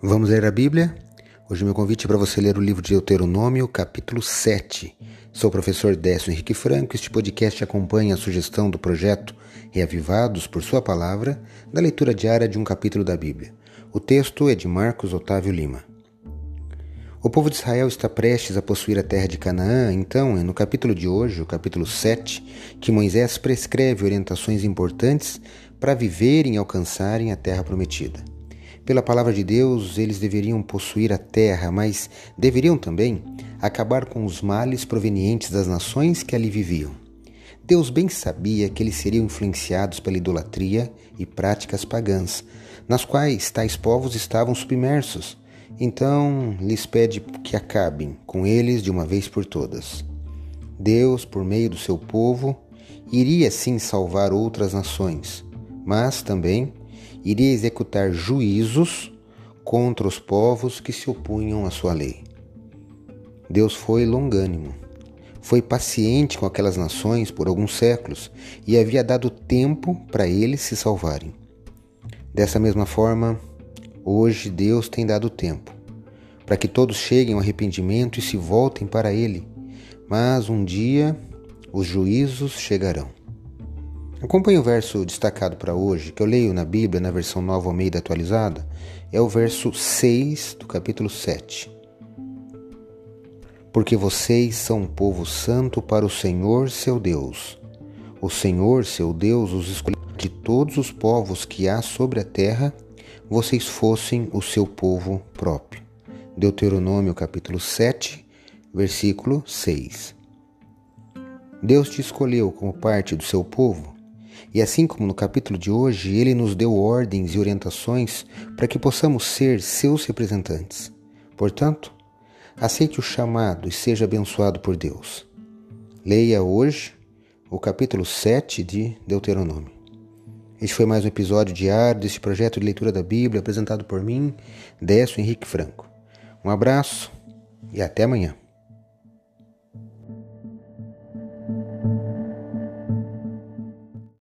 Vamos ler a Bíblia? Hoje meu convite é para você ler o livro de Deuteronômio, capítulo 7. Sou o professor Décio Henrique Franco. Este podcast acompanha a sugestão do projeto Reavivados por Sua Palavra, da leitura diária de um capítulo da Bíblia. O texto é de Marcos Otávio Lima. O povo de Israel está prestes a possuir a terra de Canaã, então é no capítulo de hoje, o capítulo 7, que Moisés prescreve orientações importantes para viverem e alcançarem a terra prometida. Pela palavra de Deus, eles deveriam possuir a terra, mas deveriam também acabar com os males provenientes das nações que ali viviam. Deus bem sabia que eles seriam influenciados pela idolatria e práticas pagãs, nas quais tais povos estavam submersos. Então lhes pede que acabem com eles de uma vez por todas. Deus, por meio do seu povo, iria sim salvar outras nações, mas também iria executar juízos contra os povos que se opunham à sua lei. Deus foi longânimo, foi paciente com aquelas nações por alguns séculos e havia dado tempo para eles se salvarem. Dessa mesma forma, hoje Deus tem dado tempo para que todos cheguem ao arrependimento e se voltem para Ele, mas um dia os juízos chegarão. Acompanhe o verso destacado para hoje, que eu leio na Bíblia, na versão nova Almeida atualizada, é o verso 6 do capítulo 7. Porque vocês são um povo santo para o Senhor seu Deus. O Senhor seu Deus os escolheu de todos os povos que há sobre a terra, vocês fossem o seu povo próprio. Deuteronômio capítulo 7, versículo 6. Deus te escolheu como parte do seu povo e assim como no capítulo de hoje, ele nos deu ordens e orientações para que possamos ser seus representantes. Portanto, aceite o chamado e seja abençoado por Deus. Leia hoje o capítulo 7 de Deuteronômio. Este foi mais um episódio diário deste projeto de leitura da Bíblia apresentado por mim, Décio Henrique Franco. Um abraço e até amanhã.